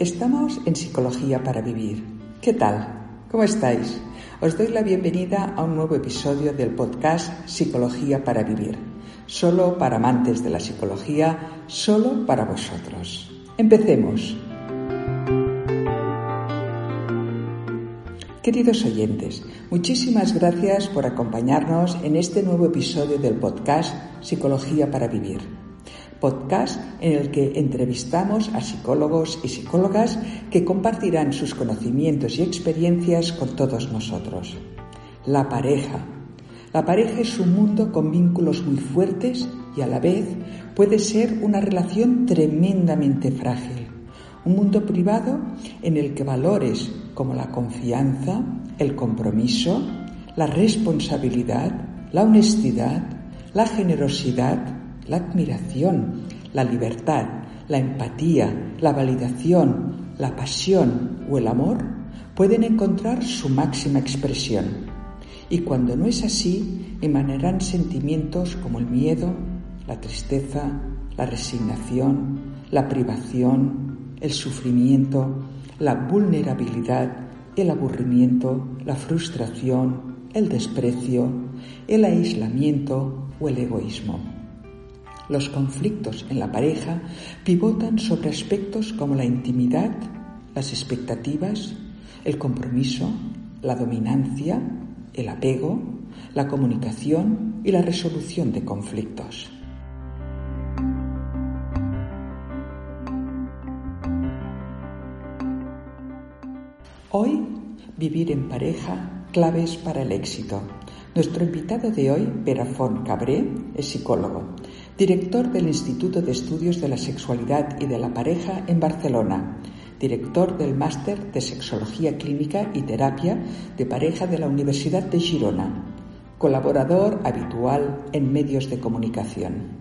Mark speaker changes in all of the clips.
Speaker 1: Estamos en Psicología para Vivir. ¿Qué tal? ¿Cómo estáis? Os doy la bienvenida a un nuevo episodio del podcast Psicología para Vivir. Solo para amantes de la psicología, solo para vosotros. Empecemos. Queridos oyentes, muchísimas gracias por acompañarnos en este nuevo episodio del podcast Psicología para Vivir podcast en el que entrevistamos a psicólogos y psicólogas que compartirán sus conocimientos y experiencias con todos nosotros. La pareja. La pareja es un mundo con vínculos muy fuertes y a la vez puede ser una relación tremendamente frágil. Un mundo privado en el que valores como la confianza, el compromiso, la responsabilidad, la honestidad, la generosidad, la admiración, la libertad, la empatía, la validación, la pasión o el amor pueden encontrar su máxima expresión. Y cuando no es así, emanarán sentimientos como el miedo, la tristeza, la resignación, la privación, el sufrimiento, la vulnerabilidad, el aburrimiento, la frustración, el desprecio, el aislamiento o el egoísmo. Los conflictos en la pareja pivotan sobre aspectos como la intimidad, las expectativas, el compromiso, la dominancia, el apego, la comunicación y la resolución de conflictos. Hoy, vivir en pareja, claves para el éxito. Nuestro invitado de hoy, Perafón Cabré, es psicólogo director del Instituto de Estudios de la Sexualidad y de la Pareja en Barcelona, director del Máster de Sexología Clínica y Terapia de Pareja de la Universidad de Girona, colaborador habitual en medios de comunicación.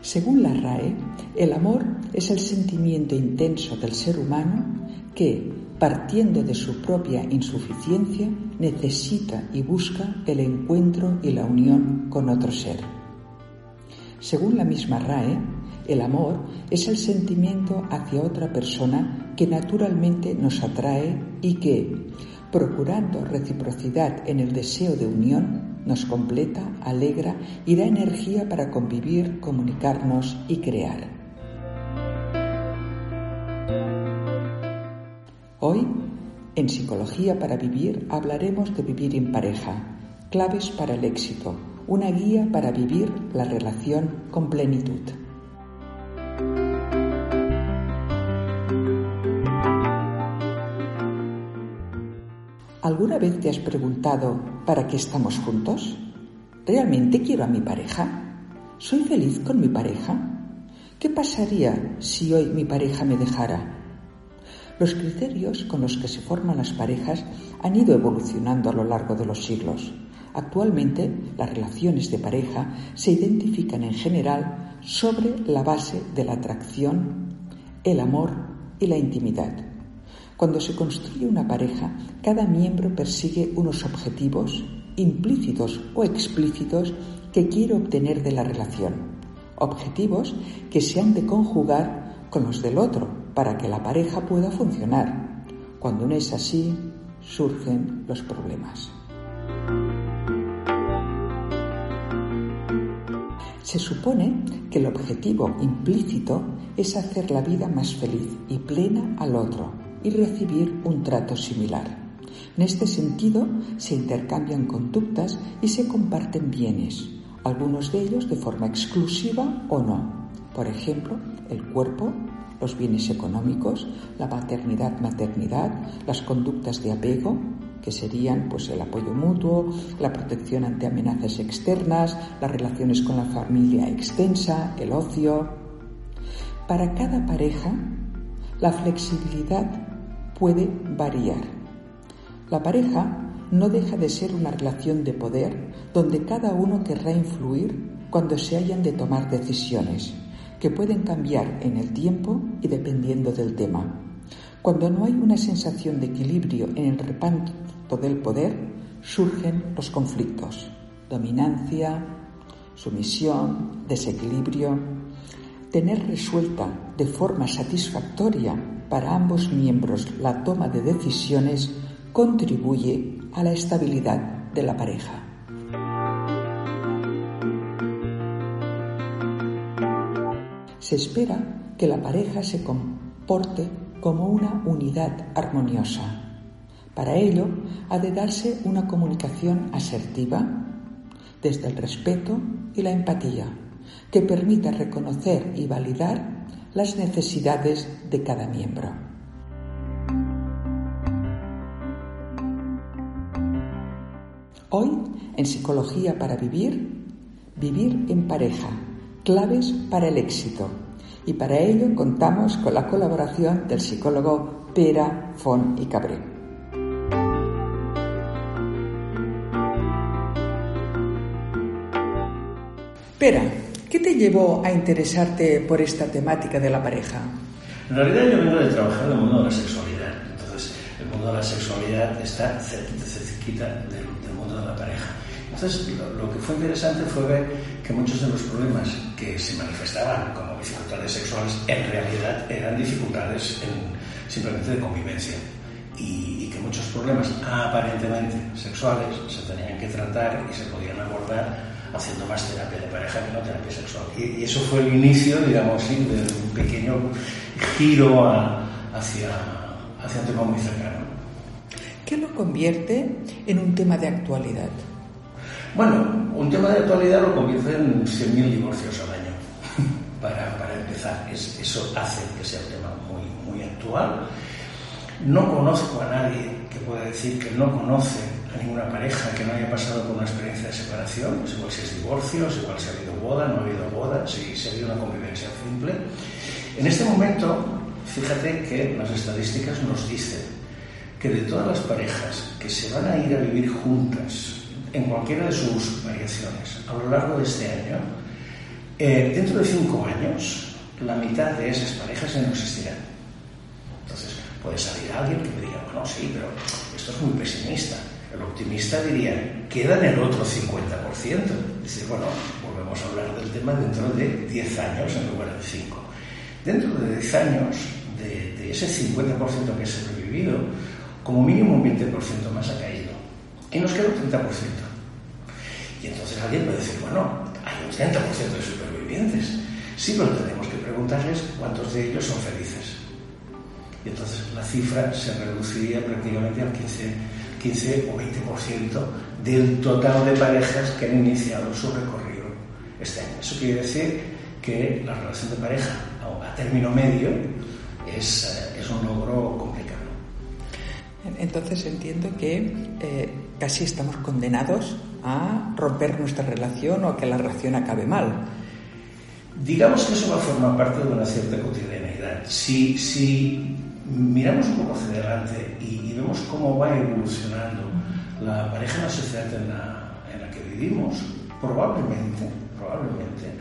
Speaker 1: Según la RAE, el amor es el sentimiento intenso del ser humano que, partiendo de su propia insuficiencia, necesita y busca el encuentro y la unión con otro ser. Según la misma RAE, el amor es el sentimiento hacia otra persona que naturalmente nos atrae y que, procurando reciprocidad en el deseo de unión, nos completa, alegra y da energía para convivir, comunicarnos y crear. Hoy, en Psicología para Vivir, hablaremos de vivir en pareja, claves para el éxito, una guía para vivir la relación con plenitud. ¿Alguna vez te has preguntado para qué estamos juntos? ¿Realmente quiero a mi pareja? ¿Soy feliz con mi pareja? ¿Qué pasaría si hoy mi pareja me dejara? Los criterios con los que se forman las parejas han ido evolucionando a lo largo de los siglos. Actualmente, las relaciones de pareja se identifican en general sobre la base de la atracción, el amor y la intimidad. Cuando se construye una pareja, cada miembro persigue unos objetivos implícitos o explícitos que quiere obtener de la relación. Objetivos que se han de conjugar con los del otro para que la pareja pueda funcionar. Cuando no es así, surgen los problemas. Se supone que el objetivo implícito es hacer la vida más feliz y plena al otro y recibir un trato similar. En este sentido, se intercambian conductas y se comparten bienes, algunos de ellos de forma exclusiva o no. Por ejemplo, el cuerpo, los bienes económicos, la paternidad-maternidad, las conductas de apego, que serían pues el apoyo mutuo, la protección ante amenazas externas, las relaciones con la familia extensa, el ocio. Para cada pareja, la flexibilidad puede variar. La pareja no deja de ser una relación de poder donde cada uno querrá influir cuando se hayan de tomar decisiones que pueden cambiar en el tiempo y dependiendo del tema. Cuando no hay una sensación de equilibrio en el reparto del poder, surgen los conflictos, dominancia, sumisión, desequilibrio. Tener resuelta de forma satisfactoria para ambos miembros la toma de decisiones contribuye a la estabilidad de la pareja. Se espera que la pareja se comporte como una unidad armoniosa. Para ello, ha de darse una comunicación asertiva desde el respeto y la empatía, que permita reconocer y validar las necesidades de cada miembro. Hoy, en Psicología para Vivir, vivir en pareja, claves para el éxito. Y para ello contamos con la colaboración del psicólogo Pera Fon y Cabré. Pera, ¿qué te llevó a interesarte por esta temática de la pareja?
Speaker 2: En realidad yo vengo de trabajar en el mundo de la sexualidad. Entonces, el mundo de la sexualidad está cerquita del, del mundo de la pareja. Entonces, lo, lo, que fue interesante fue ver que muchos de los problemas que se manifestaban como dificultades sexuales en realidad eran dificultades en, simplemente de convivencia y, y, que muchos problemas aparentemente sexuales se tenían que tratar y se podían abordar haciendo más terapia de pareja que no terapia sexual. Y, y eso fue el inicio, digamos, ¿sí? de un pequeño giro a, hacia, hacia un tema muy cercano.
Speaker 1: ¿Qué lo convierte en un tema de actualidad?
Speaker 2: Bueno, un tema de actualidad lo convierte en 100.000 divorcios al año, para, para empezar. Es, eso hace que sea un tema muy, muy actual. No conozco a nadie que pueda decir que no conoce a ninguna pareja que no haya pasado por una experiencia de separación, es igual si es divorcio, igual si ha habido boda, no ha habido boda, si, si ha habido una convivencia simple. En este momento, fíjate que las estadísticas nos dicen que de todas las parejas que se van a ir a vivir juntas en cualquiera de sus variaciones a lo largo de este año, eh, dentro de cinco años, la mitad de esas parejas ya no existirán. Entonces, puede salir alguien que me diga, bueno, sí, pero esto es muy pesimista. El optimista diría, queda en el otro 50%. Dice, bueno, volvemos a hablar del tema dentro de 10 años en lugar de 5. Dentro de 10 años, de, de ese 50% que se ha sobrevivido, como mínimo un 20% más ha caído y nos queda un 30%. Y entonces alguien puede decir, bueno, hay un 30% de supervivientes. Sí, pero tenemos que preguntarles cuántos de ellos son felices. Y entonces la cifra se reduciría prácticamente al 15, 15 o 20% del total de parejas que han iniciado su recorrido este año. Eso quiere decir que la relación de pareja a término medio es, es un logro complicado.
Speaker 1: Entonces entiendo que eh, casi estamos condenados a romper nuestra relación o a que la relación acabe mal.
Speaker 2: Digamos que eso va a formar parte de una cierta cotidianeidad. Si, si miramos un poco hacia adelante y, y, vemos cómo va evolucionando la pareja en la sociedad en la, en la que vivimos, probablemente, probablemente,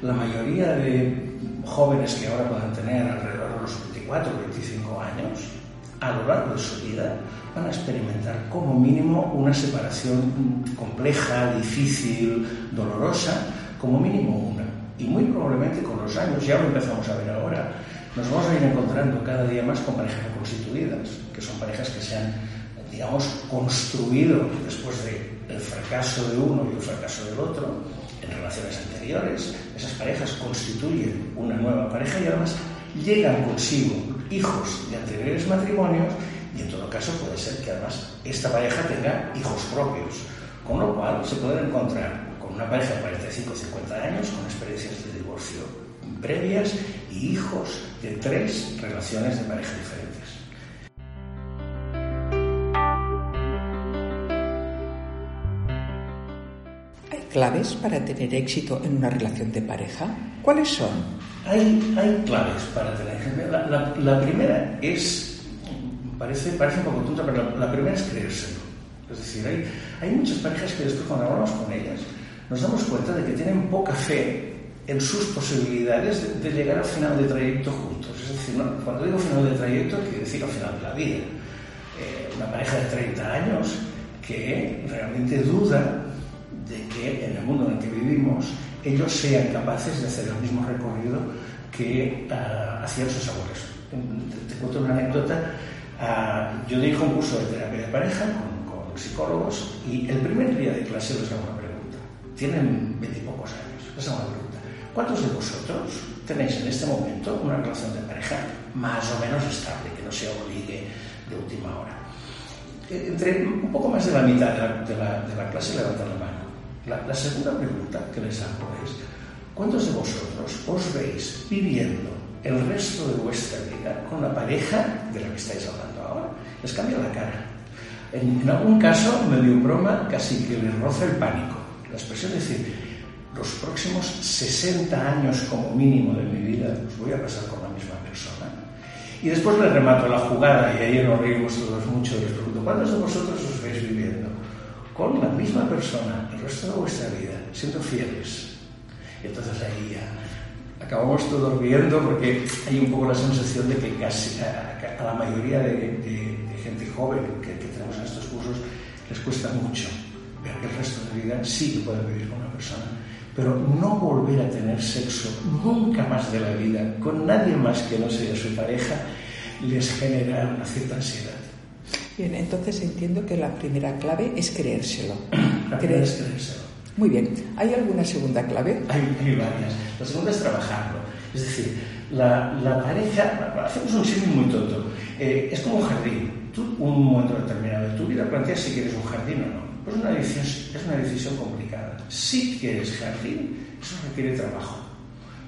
Speaker 2: la mayoría de jóvenes que ahora puedan tener alrededor de los 24 o 25 años, a lo largo de su vida van a experimentar como mínimo una separación compleja, difícil, dolorosa, como mínimo una. Y muy probablemente con los años, ya lo empezamos a ver ahora, nos vamos a ir encontrando cada día más con parejas constituidas, que son parejas que se han, digamos, construido después del fracaso de uno y el fracaso del otro en relaciones anteriores. Esas parejas constituyen una nueva pareja y además llegan consigo hijos de anteriores matrimonios Y en todo caso puede ser que además esta pareja tenga hijos propios, con lo cual se pueden encontrar con una pareja de 45 o 50 años con experiencias de divorcio previas y hijos de tres relaciones de pareja diferentes.
Speaker 1: Claves para tener éxito en una relación de pareja? ¿Cuáles son?
Speaker 2: Hay, hay claves para tener éxito. La, la, primera es, parece, parece un poco tonta, pero la, la primera es creérselo. Es decir, hay, hay muchas parejas que después cuando hablamos con ellas nos damos cuenta de que tienen poca fe en sus posibilidades de, de llegar al final de trayecto juntos. Es decir, no, cuando digo final de trayecto, quiere decir al final de la vida. Eh, una pareja de 30 años que realmente duda que en el mundo en el que vivimos ellos sean capaces de hacer el mismo recorrido que uh, hacían sus abuelos. Te, te cuento una anécdota. Uh, yo dirijo un curso de terapia de pareja con, con, psicólogos y el primer día de clase les hago una pregunta. Tienen veintipocos años. Les hago una pregunta. ¿Cuántos de vosotros tenéis en este momento una relación de pareja más o menos estable, que no sea un ligue de última hora? Entre un poco más de la mitad de la, de la, de la clase levantan la mano. La, la, segunda pregunta que les hago es, ¿cuántos de vosotros os veis viviendo el resto de vuestra vida con la pareja de la que estáis hablando ahora? Les cambia la cara. En, algún caso, medio broma, casi que les roza el pánico. La expresión es decir, los próximos 60 años como mínimo de mi vida los voy a pasar con la misma persona. Y después le remato la jugada y ahí nos reímos todos mucho y les pregunto, ¿cuántos de vosotros os veis viviendo con la misma persona el resto de vuestra vida, siendo fieles? Y entonces ahí ya acabamos todos riendo porque hay un poco la sensación de que casi a, la mayoría de, gente joven que, tenemos en estos cursos les cuesta mucho ver el resto de vida sí que pueden vivir con una persona pero no volver a tener sexo nunca más de la vida con nadie más que no sea su pareja les genera una cierta ansiedad.
Speaker 1: Bien, entonces entiendo que la primera clave es creérselo.
Speaker 2: La primera es creérselo.
Speaker 1: Muy bien. ¿Hay alguna segunda clave?
Speaker 2: Hay, hay varias. La segunda es trabajarlo. Es decir, la, la pareja, hacemos un símil muy tonto, eh, es como un jardín. Tú, un momento determinado de tu vida, planteas si quieres un jardín o no. Pues una decisión, es una decisión complicada. Si quieres jardín, eso requiere trabajo.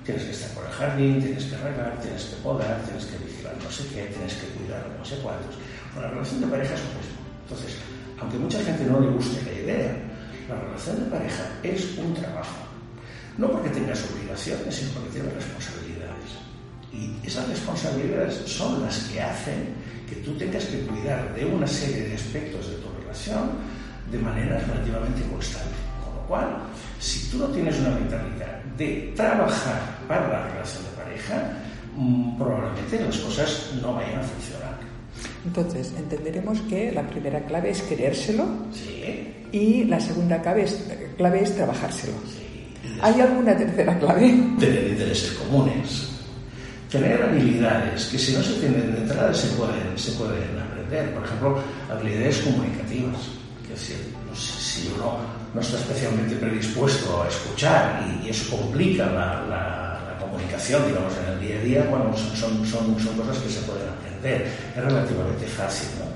Speaker 2: Tienes que estar por el jardín, tienes que regar, tienes que podar, tienes que vigilar no sé qué, tienes que cuidar no sé cuántos. Bueno, la relación de pareja es lo mismo. Entonces, aunque mucha gente no le guste la idea, la relación de pareja es un trabajo. No porque tengas obligaciones, sino porque tienes responsabilidades. Y esas responsabilidades son las que hacen que tú tengas que cuidar de una serie de aspectos de tu relación de manera relativamente constante. Con lo cual, si tú no tienes una mentalidad de trabajar para la relación de pareja, mmm, probablemente las cosas no vayan a funcionar.
Speaker 1: Entonces, entenderemos que la primera clave es querérselo
Speaker 2: sí.
Speaker 1: y la segunda clave es, clave es trabajárselo.
Speaker 2: Sí.
Speaker 1: ¿Hay alguna tercera clave?
Speaker 2: Tener intereses comunes, tener habilidades que si no se tienen de entrada se pueden, se pueden aprender. Por ejemplo, habilidades comunicativas. Es decir, no sé, si uno no está especialmente predispuesto a escuchar y, y eso complica la, la, la, comunicación, digamos, en el día a día, bueno, son, son, son cosas que se pueden aprender. Es relativamente fácil, ¿no?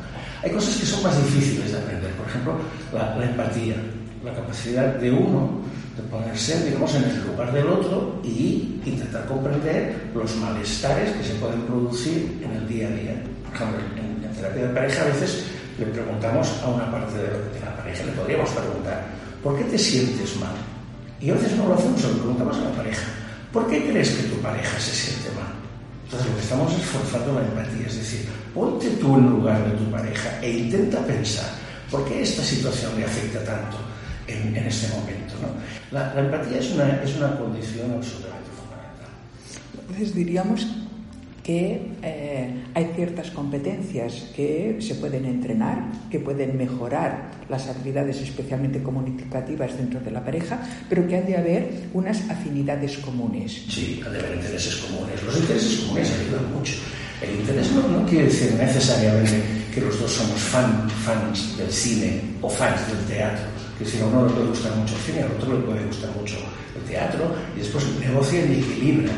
Speaker 2: Hay cosas que son más difíciles de aprender. Por ejemplo, la, la empatía, la capacidad de uno de ponerse, digamos, en el lugar del otro y intentar comprender los malestares que se pueden producir en el día a día. Por ejemplo, en, terapia de pareja a veces le preguntamos a una parte de, la pareja, le podríamos preguntar, ¿por qué te sientes mal? Y a veces no lo hacemos, le preguntamos a la pareja, ¿por qué crees que tu pareja se siente mal? Entonces lo que estamos es forzando la empatía, es decir, ponte tú en lugar de tu pareja e intenta pensar, ¿por qué esta situación le afecta tanto en, en este momento? ¿no? La, la, empatía es una, es una condición absolutamente fundamental.
Speaker 1: Entonces diríamos que eh, hay ciertas competencias que se pueden entrenar, que pueden mejorar las habilidades especialmente comunicativas dentro de la pareja, pero que han de haber unas afinidades comunes.
Speaker 2: Sí, han de haber intereses comunes. Los intereses comunes ayudan mucho. El interés no, no quiere decir necesariamente que los dos somos fan, fans del cine o fans del teatro. Que si a uno le puede gustar mucho el cine, al otro le puede gustar mucho el teatro, y después negocian y equilibran.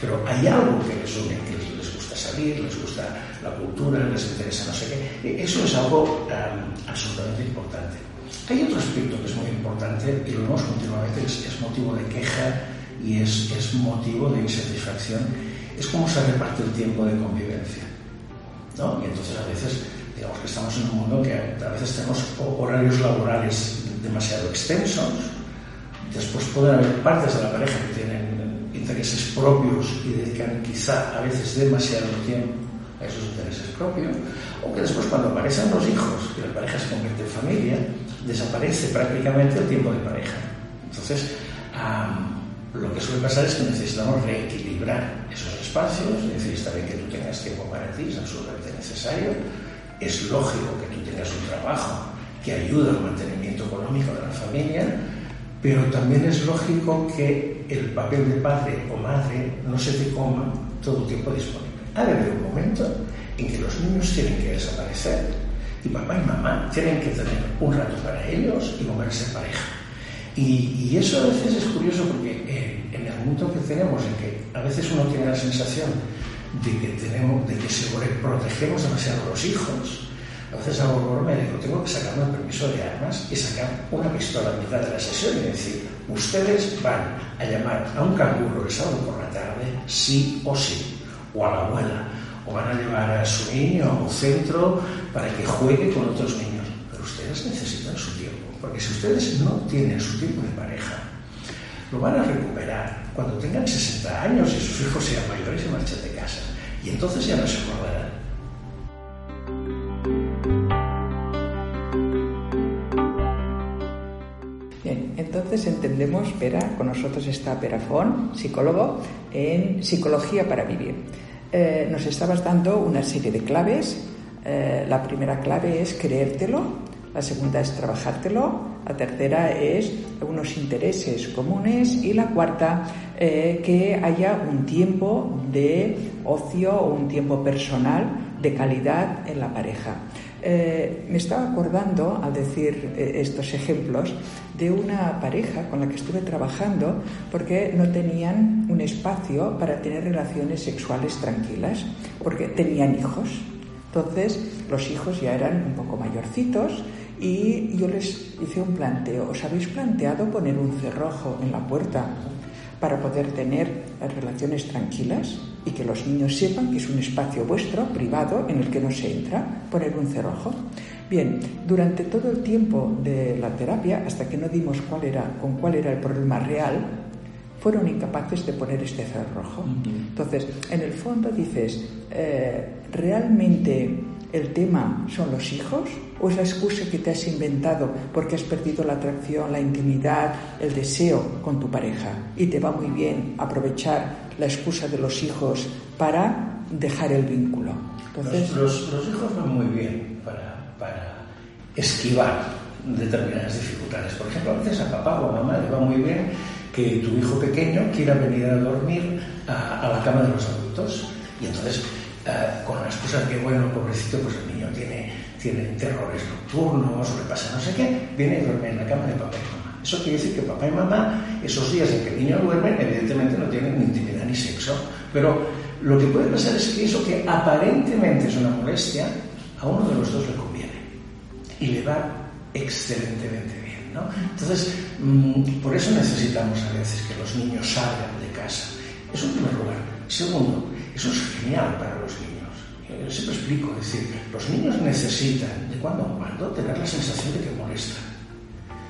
Speaker 2: Pero hay algo que les une, salir, les gusta la cultura, les interesa no sé qué. E, eso es algo absolutamente importante. Hay otro aspecto que es muy importante y lo vemos continuamente, es, es motivo de queja y es, es motivo de insatisfacción, es cómo se reparte el tiempo de convivencia. ¿no? Y entonces a veces, digamos que estamos en un mundo que a veces tenemos horarios laborales demasiado extensos, después pueden haber partes de la pareja que tienen intereses propios y dedican quizá a veces demasiado tiempo a esos intereses propios, o que después cuando aparecen los hijos y la pareja se convierte en familia, desaparece prácticamente el tiempo de pareja. Entonces, lo que suele pasar es que necesitamos reequilibrar esos espacios, es decir, que tú tengas tiempo para ti, es absolutamente necesario, es lógico que tú tengas un trabajo que ayuda al mantenimiento económico de la familia, pero también es lógico que el papel de padre o madre no se te coma todo el tiempo disponible. Ha de haber un momento en que los niños tienen que desaparecer y papá y mamá tienen que tener un rato para ellos y moverse en pareja. Y, eso a veces es curioso porque en el mundo que tenemos, en que a veces uno tiene la sensación de que, tenemos, de que protegemos demasiado a los hijos, a veces hago y digo, tengo que sacarme el permiso de armas y sacar una pistola a mitad de la sesión y decir, ustedes van a llamar a un canguro el sábado por la tarde, sí o sí, o a la abuela, o van a llevar a su niño a un centro para que juegue con otros niños. Pero ustedes necesitan su tiempo, porque si ustedes no tienen su tiempo de pareja, lo van a recuperar cuando tengan 60 años y sus hijos sean mayores y marchen de casa. Y entonces ya no se acordarán.
Speaker 1: Entendemos, Pera, con nosotros está Perafón, psicólogo, en Psicología para Vivir. Eh, nos estabas dando una serie de claves. Eh, la primera clave es creértelo, la segunda es trabajártelo, la tercera es unos intereses comunes y la cuarta eh, que haya un tiempo de ocio o un tiempo personal de calidad en la pareja. Eh, me estaba acordando, al decir eh, estos ejemplos, de una pareja con la que estuve trabajando porque no tenían un espacio para tener relaciones sexuales tranquilas, porque tenían hijos. Entonces, los hijos ya eran un poco mayorcitos y yo les hice un planteo. ¿Os habéis planteado poner un cerrojo en la puerta para poder tener relaciones tranquilas y que los niños sepan que es un espacio vuestro, privado, en el que no se entra, poner un cerrojo. Bien, durante todo el tiempo de la terapia, hasta que no dimos cuál era, con cuál era el problema real, fueron incapaces de poner este cerrojo. Entonces, en el fondo dices, eh, ¿realmente el tema son los hijos o es la excusa que te has inventado porque has perdido la atracción, la intimidad, el deseo con tu pareja y te va muy bien aprovechar la excusa de los hijos para dejar el vínculo?
Speaker 2: Entonces, los, los, hijos van muy bien para, para esquivar determinadas dificultades. Por ejemplo, a veces a papá o a mamá le va muy bien que tu hijo pequeño quiera venir a dormir a, a la cama de los adultos. Y entonces eh, con las cosas que, bueno, pobrecito, pues el niño tiene, tiene terrores nocturnos o le pasa no sé qué, viene y duerme en la cama de papá y mamá. Eso quiere decir que papá y mamá, esos días en que el niño duerme, evidentemente no tienen ni intimidad ni sexo, pero lo que puede pasar es que eso que aparentemente es una molestia, a uno de los dos le conviene y le va excelentemente bien. ¿no? Entonces, mm, por eso necesitamos a veces que los niños salgan de casa. Eso en primer lugar. Segundo, eso es genial para los niños. Yo siempre explico, es decir, los niños necesitan de cuando en cuando tener la sensación de que molestan.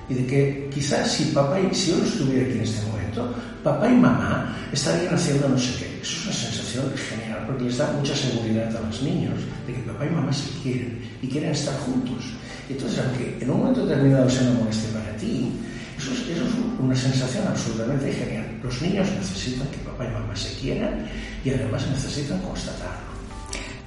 Speaker 2: Y de que quizás si papá y si yo estuviera aquí en este momento, papá y mamá estarían haciendo no sé qué. Eso es una sensación genial porque les da mucha seguridad a los niños de que papá y mamá se quieren y quieren estar juntos. Entonces, aunque en un momento determinado sea una molestia para ti, eso es, eso es una sensación absolutamente genial. Los niños necesitan que papá y mamá se quieran y además necesitan constatarlo.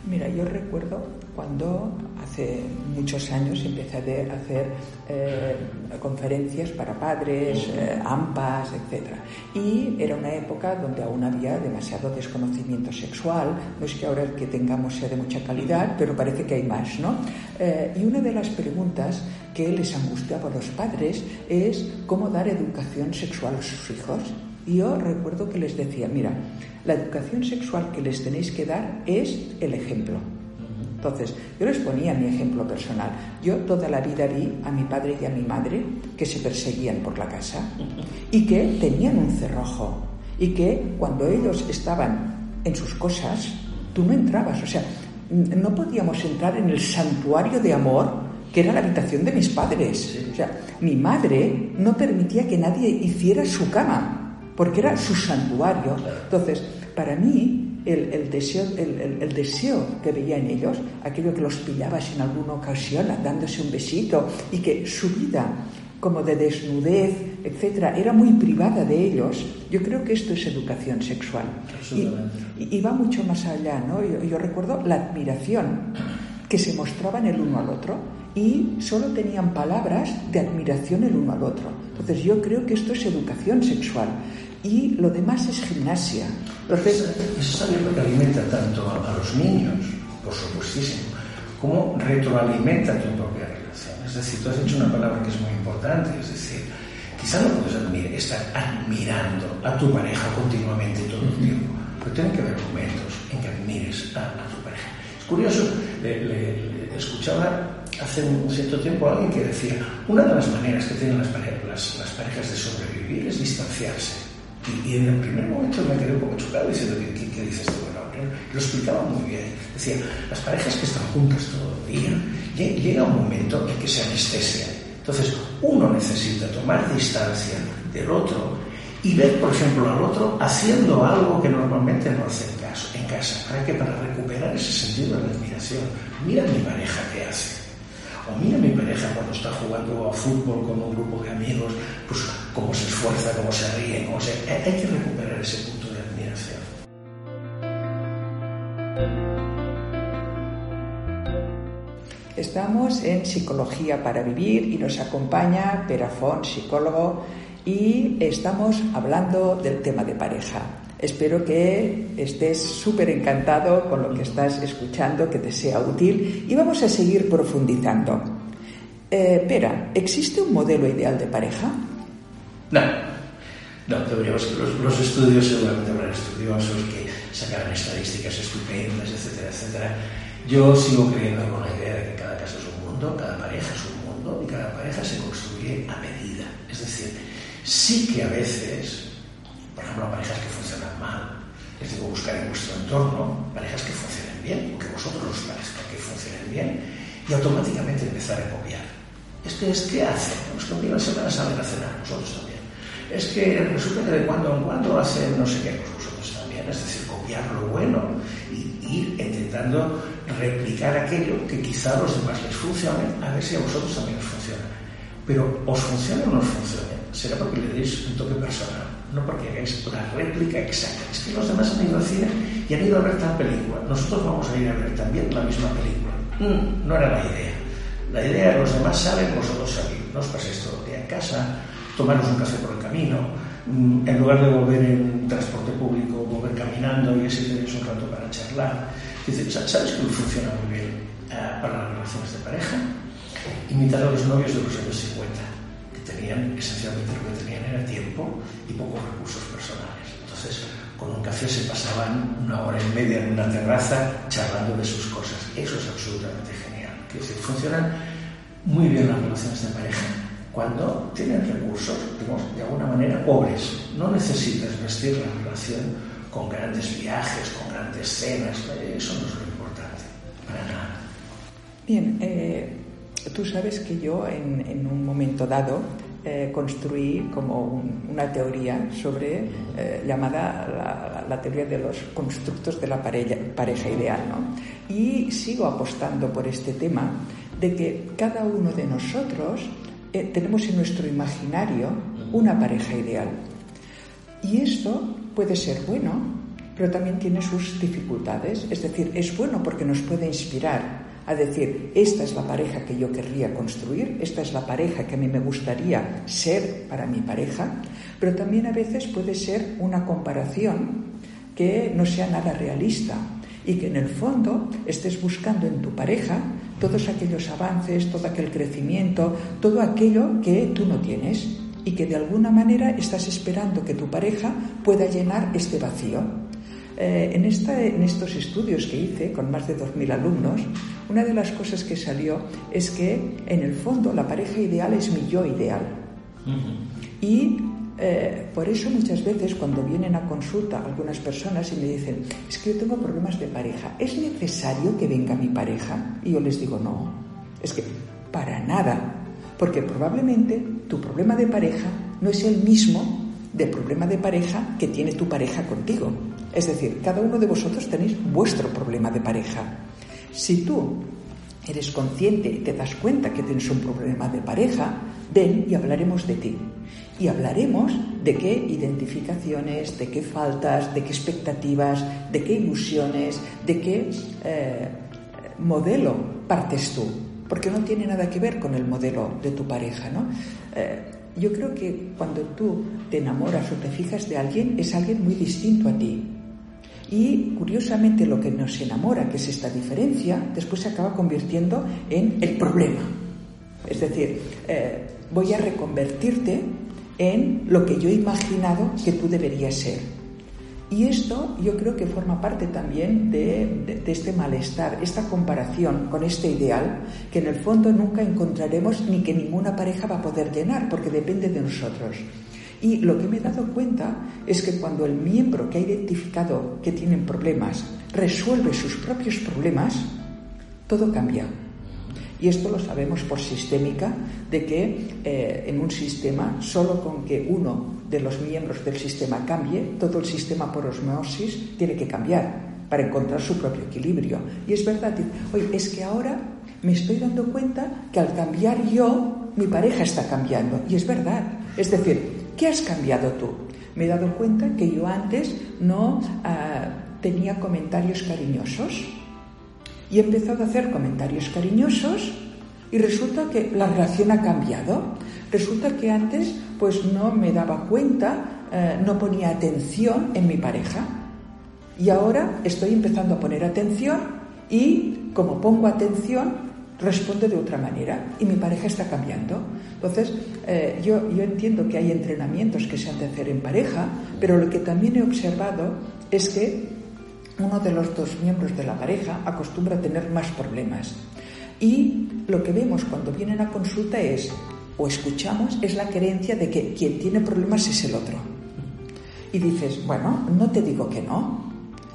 Speaker 1: Mira, yo recuerdo cuando hace muchos años empecé a hacer eh, conferencias para padres, eh, AMPAs, etc. Y era una época donde aún había demasiado desconocimiento sexual. No es que ahora el que tengamos sea de mucha calidad, pero parece que hay más, ¿no? Eh, y una de las preguntas que les angustiaba a los padres es cómo dar educación sexual a sus hijos. Y yo recuerdo que les decía, mira, la educación sexual que les tenéis que dar es el ejemplo. Entonces, yo les ponía mi ejemplo personal. Yo toda la vida vi a mi padre y a mi madre que se perseguían por la casa y que tenían un cerrojo y que cuando ellos estaban en sus cosas, tú no entrabas. O sea, no podíamos entrar en el santuario de amor que era la habitación de mis padres. O sea, mi madre no permitía que nadie hiciera su cama, porque era su santuario. Entonces, para mí, el, deseo, el, deseo que veía en ellos, aquello que los pillabas en alguna ocasión dándose un besito y que su vida como de desnudez, etcétera, era muy privada de ellos, yo creo que esto es educación sexual. Y, va mucho más allá, ¿no? Yo, recuerdo la admiración que se mostraban el uno al otro y solo tenían palabras de admiración el uno al otro. Entonces yo creo que esto es educación sexual y lo demás es gimnasia.
Speaker 2: Entonces, es algo que alimenta tanto a, los niños, por supuestísimo, como retroalimenta tu propia relación. Es decir, tú has dicho una palabra que es muy importante, es decir, quizá no puedes admirar, estar admirando a tu pareja continuamente todo el tiempo, pero tiene que haber momentos en que admires a, tu pareja. Es curioso, le, escuchaba hace un cierto tiempo a alguien que decía, una de las maneras que tienen las parejas de sobrevivir es distanciarse y, en el primer momento me quedé un poco chocado diciendo, ¿qué, qué, dices tú? Bueno, lo explicaba muy bien. Decía, las parejas que están juntas todo el día, llega un momento en que se anestesian. Entonces, uno necesita tomar distancia del otro y ver, por ejemplo, al otro haciendo algo que normalmente no hace en, casa, para que para recuperar ese sentido de admiración. Mira mi pareja qué hace o mira mi pareja cuando está jugando a fútbol con un grupo de amigos, pues cómo se esfuerza, cómo se ríe, cómo se... Hay que recuperar ese punto de admiración.
Speaker 1: Estamos en Psicología para Vivir y nos acompaña Perafón, psicólogo, y estamos hablando del tema de pareja. Espero que estés súper encantado con lo que estás escuchando, que te sea útil y vamos a seguir profundizando. Eh, Pera, ¿existe un modelo ideal de pareja?
Speaker 2: No, no, deberíamos que los, estudios seguramente habrán estudiosos que sacarán estadísticas estupendas, etcétera, etcétera. Yo sigo creyendo con la idea de que cada caso es un mundo, cada pareja es un mundo y cada pareja se construye a medida. Es decir, sí que a veces por ejemplo, parejas que funcionan mal. Les digo buscar en vuestro entorno parejas que funcionen bien, o que vosotros os parezca que funcionen bien, y automáticamente empezar a copiar. Es que es que hace, los que un día semana salen a cenar, vosotros también. Es que resulta que de cuando en cuando hacen no sé qué, pues vosotros también. Es decir, copiar lo bueno y ir intentando replicar aquello que quizá a los demás les funcione, a ver si a vosotros también os funciona. Pero os funcione o no os funcione, será porque le deis un toque personal no porque hagáis una réplica exacta. Es que los demás han ido al cine y han ido a ver tal película. Nosotros vamos a ir a ver también la misma película. Mm, no era la idea. La idea, los demás salen, vosotros salir. No os paséis todo el día en casa, tomaros un café por el camino, mm, en lugar de volver en transporte público, volver caminando y así tenéis un rato para charlar. ¿sabes que funciona muy bien eh, para las relaciones de pareja? Imitar a los novios de los años 50 tenían, esencialmente lo que tenían era tiempo y pocos recursos personales. Entonces, con un café se pasaban una hora y media en una terraza charlando de sus cosas. Eso es absolutamente genial. Que decir, funcionan muy bien las relaciones de pareja cuando tienen recursos, digamos, de alguna manera pobres. No necesitas vestir la relación con grandes viajes, con grandes cenas. Eso no es lo importante, para nada.
Speaker 1: Bien, eh, tú sabes que yo en, en un momento dado eh, construí como una teoría sobre eh, llamada la, teoría de los constructos de la pareja, pareja ideal. ¿no? Y sigo apostando por este tema de que cada uno de nosotros eh, tenemos en nuestro imaginario una pareja ideal. Y esto puede ser bueno, pero también tiene sus dificultades. Es decir, es bueno porque nos puede inspirar a decir, esta es la pareja que yo querría construir, esta es la pareja que a mí me gustaría ser para mi pareja, pero también a veces puede ser una comparación que no sea nada realista y que en el fondo estés buscando en tu pareja todos aquellos avances, todo aquel crecimiento, todo aquello que tú no tienes y que de alguna manera estás esperando que tu pareja pueda llenar este vacío. Eh, en, esta, en estos estudios que hice con más de 2.000 alumnos, una de las cosas que salió es que en el fondo la pareja ideal es mi yo ideal. Y eh, por eso muchas veces cuando vienen a consulta algunas personas y me dicen, es que yo tengo problemas de pareja, ¿es necesario que venga mi pareja? Y yo les digo, no, es que para nada, porque probablemente tu problema de pareja no es el mismo del problema de pareja que tiene tu pareja contigo. Es decir, cada uno de vosotros tenéis vuestro problema de pareja. Si tú eres consciente y te das cuenta que tienes un problema de pareja, ven y hablaremos de ti. Y hablaremos de qué identificaciones, de qué faltas, de qué expectativas, de qué ilusiones, de qué eh, modelo partes tú. Porque no tiene nada que ver con el modelo de tu pareja, ¿no? Eh, yo creo que cuando tú te enamoras o te fijas de alguien, es alguien muy distinto a ti. Y curiosamente lo que nos enamora, que es esta diferencia, después se acaba convirtiendo en el problema. Es decir, eh, voy a reconvertirte en lo que yo he imaginado que tú deberías ser. Y esto yo creo que forma parte también de, este malestar, esta comparación con este ideal que en el fondo nunca encontraremos ni que ninguna pareja va a poder llenar porque depende de nosotros. Y lo que me he dado cuenta es que cuando el miembro que ha identificado que tienen problemas resuelve sus propios problemas, todo cambia. Y esto lo sabemos por sistémica, de que eh, en un sistema, solo con que uno de los miembros del sistema cambie, todo el sistema por osmosis tiene que cambiar para encontrar su propio equilibrio. Y es verdad, oye, es que ahora me estoy dando cuenta que al cambiar yo, mi pareja está cambiando. Y es verdad. Es decir, ¿qué has cambiado tú? Me he dado cuenta que yo antes no ah, tenía comentarios cariñosos y he empezado a hacer comentarios cariñosos y resulta que la relación ha cambiado. Resulta que antes pues no me daba cuenta, eh, no ponía atención en mi pareja. Y ahora estoy empezando a poner atención y como pongo atención, responde de otra manera y mi pareja está cambiando. Entonces, eh, yo, yo entiendo que hay entrenamientos que se han de hacer en pareja, pero lo que también he observado es que uno de los dos miembros de la pareja acostumbra a tener más problemas. Y lo que vemos cuando vienen a consulta es, o escuchamos, es la creencia de que quien tiene problemas es el otro. Y dices, bueno, no te digo que no,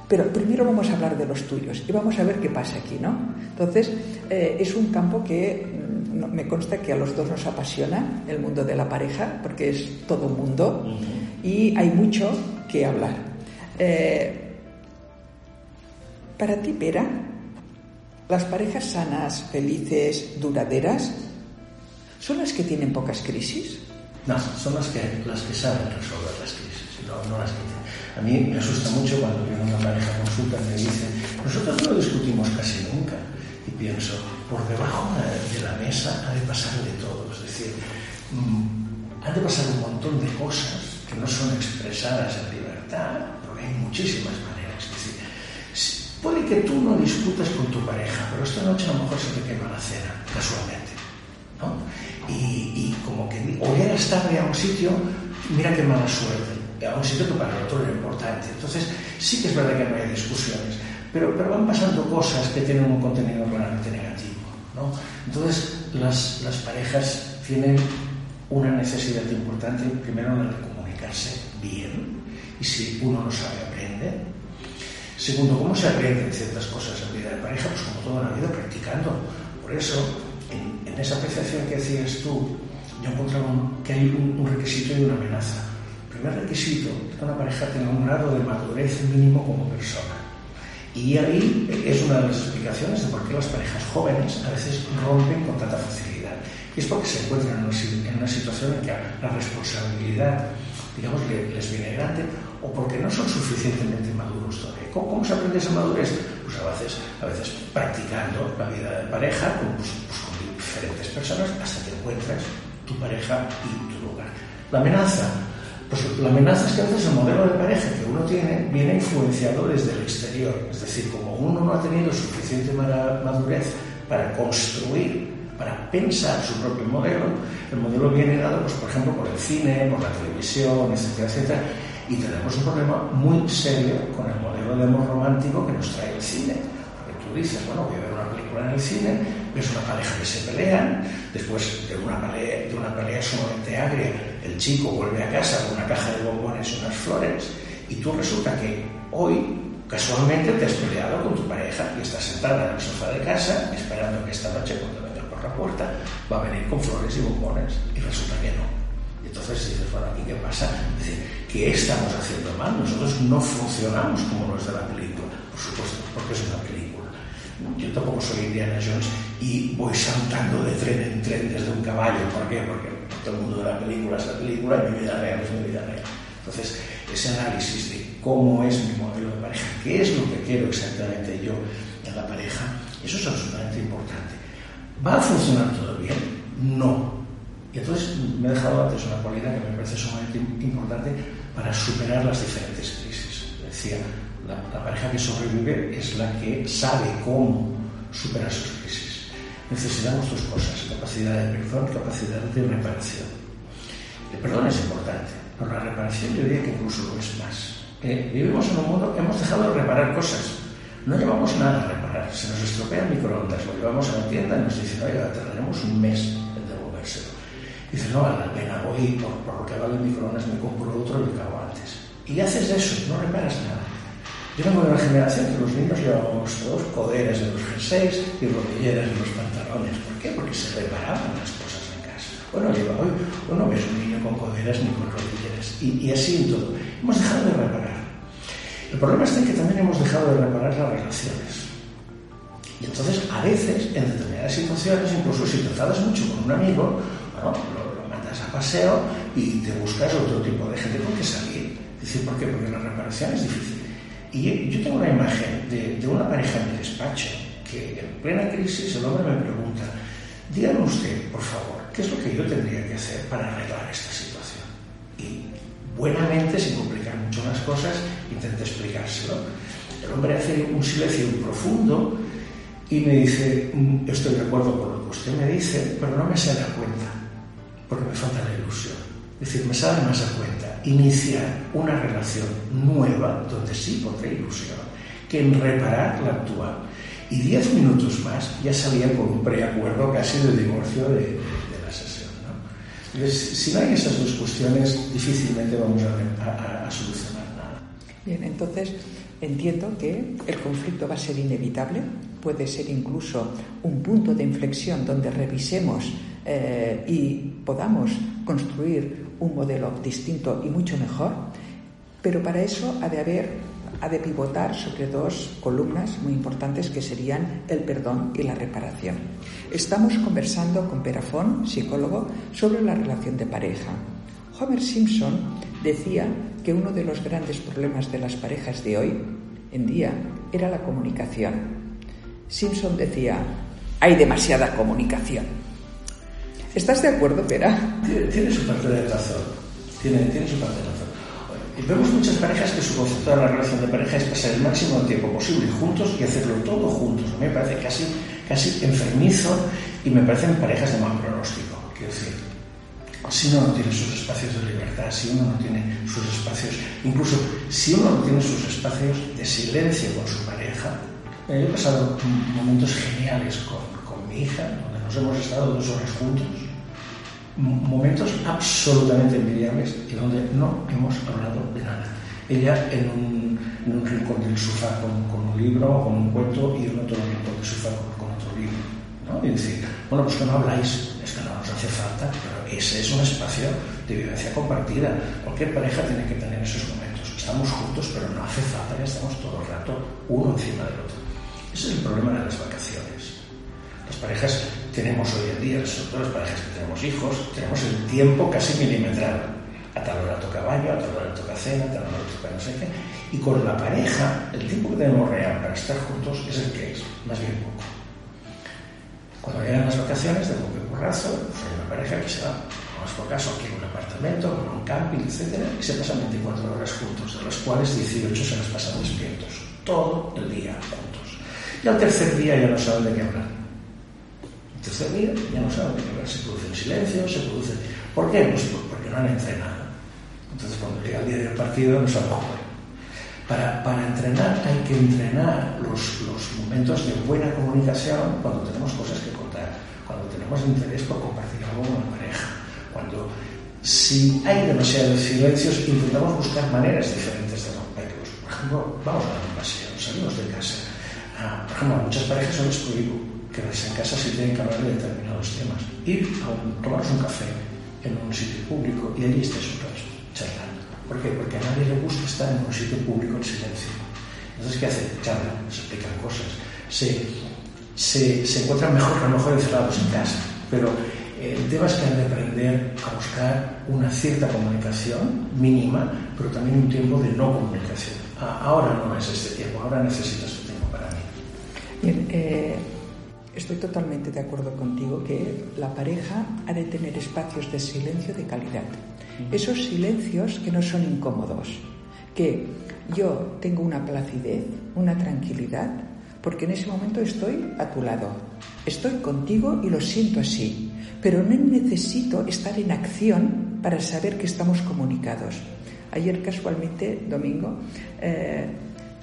Speaker 1: pero primero vamos a hablar de los tuyos y vamos a ver qué pasa aquí, ¿no? Entonces, eh, es un campo que me consta que a los dos nos apasiona, el mundo de la pareja, porque es todo mundo y hay mucho que hablar. Eh, para ti, Pera, las parejas sanas, felices, duraderas, ¿son las que tienen pocas crisis?
Speaker 2: No, son las que, las que saben resolver las crisis, no, no las que. A mí me asusta mucho cuando viene una pareja consulta y me dice, nosotros no discutimos casi nunca. Y pienso, por debajo de la mesa ha de pasar de todo. Es decir, mm, ha de pasar un montón de cosas que no son expresadas en libertad, porque hay muchísimas maneras. Es decir, Puede que tú no discutas con tu pareja, pero esta noche a lo mejor se te quema la cena, casualmente. ¿no? Y, como que o llegas tarde a un sitio, mira qué mala suerte. A un sitio que para el otro era importante. Entonces, sí que es verdad que no hay discusiones, pero, van pasando cosas que tienen un contenido claramente negativo. ¿No? Entonces, las, las parejas tienen una necesidad importante, primero de comunicarse bien, y si uno no sabe, aprende, Segundo, ¿cómo se aprenden ciertas cosas en vida de pareja? Pues como toda la vida, practicando. Por eso, en, esa apreciación que hacías tú, yo encontraba que hay un, requisito y una amenaza. El primer requisito es que una pareja tenga un grado de madurez mínimo como persona. Y ahí es una de las explicaciones de por qué las parejas jóvenes a veces rompen con tanta facilidad. Y es porque se encuentran en una, situación en que la responsabilidad, digamos, les viene grande o porque no son suficientemente maduros todavía. ¿Cómo, se aprende esa madurez? Pues a veces, a veces practicando la vida de pareja pues, pues, con, diferentes personas hasta que encuentras tu pareja y tu lugar. La amenaza, pues la amenaza es que a veces el modelo de pareja que uno tiene viene influenciado desde el exterior. Es decir, como uno no ha tenido suficiente madurez para construir, para pensar su propio modelo, el modelo viene dado, pues, por ejemplo, por el cine, por la televisión, etcétera, etcétera Y tenemos un problema muy serio con el modelo de amor romántico que nos trae el cine. Porque tú dices, bueno, voy a ver una película en el cine, ves una pareja que se pelean, después de una pelea, de una pelea sumamente agria, el chico vuelve a casa con una caja de bombones y unas flores, y tú resulta que hoy casualmente te has peleado con tu pareja y estás sentada en el sofá de casa esperando que esta noche cuando venga por la puerta va a venir con flores y bombones y resulta que no. Y entonces dices, bueno, ¿aquí qué pasa? Dice, ¿qué estamos haciendo mal? Nosotros no funcionamos como los de la película, por supuesto, porque es una película. Yo tampoco soy Indiana Jones y voy saltando de tren en tren desde un caballo. ¿Por qué? Porque todo el mundo de la película es la película y mi vida real es mi vida real. Entonces, ese análisis de cómo es mi modelo de pareja, qué es lo que quiero exactamente yo en la pareja, eso es absolutamente importante. ¿Va a funcionar todo bien? No. Y entonces me he dejado antes una cualidad que me parece sumamente importante para superar las diferentes crisis. Decía, la, pareja que sobrevive es la que sabe cómo superar sus crisis. Necesitamos dos cosas, capacidad de perdón, capacidad de reparación. El perdón es importante, pero la reparación yo diría que incluso lo es más. Eh, vivimos en un mundo, hemos dejado de reparar cosas. No llevamos nada a reparar. Se nos estropea el microondas, lo llevamos a la tienda y nos dicen, oiga, tardaremos un mes en devolvérselo. Y dices, no vale la pena, voy por, por lo que vale el microondas, me compro otro y lo acabo antes. Y haces eso, no reparas nada. Yo vengo de una generación que los niños llevábamos todos coderas de los jerseys y rodilleras de los pantalones. ¿Por qué? Porque se reparaban las cosas en casa. Bueno, lleva hoy, no ves un niño con coderas ni con rodilleras. Y, así en todo. Hemos dejado de reparar. El problema está en que también hemos dejado de reparar las relaciones. Y entonces, a veces, en determinadas situaciones, incluso si te enfadas mucho con un amigo, bueno, lo, lo mandas a paseo y te buscas otro tipo de gente con que salir. Decir, ¿por qué? Porque la reparación es difícil. Y yo tengo una imagen de, una pareja en mi despacho que en plena crisis el hombre me pregunta, dígame usted, por favor, ¿qué es lo que yo tendría que hacer para arreglar esta situación? Y buenamente, sin complicar mucho las cosas, intenté explicárselo. El hombre hace un silencio profundo y me dice, mm, estoy de acuerdo con lo que usted me dice, pero no me sale a cuenta, porque me falta la ilusión. Es decir, me sale más a cuenta iniciar una relación nueva, donde sí pondré ilusión, que en reparar la actual. Y diez minutos más ya salía con un preacuerdo casi de divorcio de, de, la sesión. ¿no? Entonces, si no hay esas dos cuestiones, difícilmente vamos a, a, a solucionar nada.
Speaker 1: Bien, entonces entiendo que el conflicto va a ser inevitable, puede ser incluso un punto de inflexión donde revisemos eh, y podamos construir un modelo distinto y mucho mejor, pero para eso ha de haber ha de pivotar sobre dos columnas muy importantes que serían el perdón y la reparación. Estamos conversando con Perafón, psicólogo, sobre la relación de pareja. Homer Simpson decía que uno de los grandes problemas de las parejas de hoy en día era la comunicación. Simpson decía, hay demasiada comunicación. ¿Estás de acuerdo, Pera?
Speaker 2: Tiene, su parte de razón. Tiene, tiene su parte de razón. Y vemos muchas parejas que su concepto de la relación de pareja es pasar el máximo tiempo posible juntos y hacerlo todo juntos. A mí me parece casi, casi enfermizo y me parecen parejas de mal pronóstico. Quiero decir, si uno no tiene sus espacios de libertad, si uno no tiene sus espacios, incluso si uno no tiene sus espacios de silencio con su pareja. Eh, he pasado momentos geniales con, con mi hija, donde nos hemos estado dos horas juntos, momentos absolutamente envidiables y donde no hemos hablado de nada. Ella en un, en un rincón del sofá con, con, un libro o con un cuento y en otro rincón del sofá con, otro libro. ¿no? Y decir, bueno, pues que no habláis, es que no nos hace falta, pero ese es un espacio de vivencia compartida. Cualquier pareja tiene que tener esos momentos. Estamos juntos, pero no hace falta que estemos todo el rato uno encima del otro. Ese es el problema de las vacaciones. Las parejas tenemos hoy en día, todo las parejas que tenemos hijos, tenemos el tiempo casi milimetrado. A tal hora toca baño, a tal hora toca cena, a tal hora toca no sé qué. Y con la pareja, el tiempo que tenemos real para estar juntos es el que es, más bien poco. Cuando llegan las vacaciones, de poco currazo, pues hay una pareja que se va, vamos por caso, aquí en un apartamento, con un camping, etc. Y se pasan 24 horas juntos, de las cuales 18 se las pasan despiertos, todo el día juntos. Y al tercer día ya no saben de qué hablar tercer día ya no saben qué. Se produce en silencio, se produce... ¿Por qué? Pues porque no han entrenado. Entonces, cuando llega el día del partido, no sabe jugar. Para, para, entrenar hay que entrenar los, los, momentos de buena comunicación cuando tenemos cosas que contar, cuando tenemos interés por compartir algo con la pareja, cuando si hay demasiados silencios intentamos buscar maneras diferentes de romperlos. Por ejemplo, vamos a dar un paseo, salimos de casa. Ah, por ejemplo, muchas parejas son les quedarse en casa si tienen que hablar de determinados temas. Ir a un, tomarnos un café en un sitio público y allí estés rato charlando. ¿Por qué? Porque a nadie le gusta estar en un sitio público en silencio. Entonces, ¿qué hace? Charlan, se explican cosas, se, se, se encuentran mejor, a lo mejor encerrados en casa. Pero eh, el tema es que han de aprender a buscar una cierta comunicación mínima, pero también un tiempo de no comunicación. Ahora no es este tiempo, ahora necesito este tiempo para mí.
Speaker 1: Bien, eh, estoy totalmente de acuerdo contigo que la pareja ha de tener espacios de silencio de calidad. Esos silencios que no son incómodos, que yo tengo una placidez, una tranquilidad, porque en ese momento estoy a tu lado, estoy contigo y lo siento así, pero no necesito estar en acción para saber que estamos comunicados. Ayer casualmente, domingo, eh,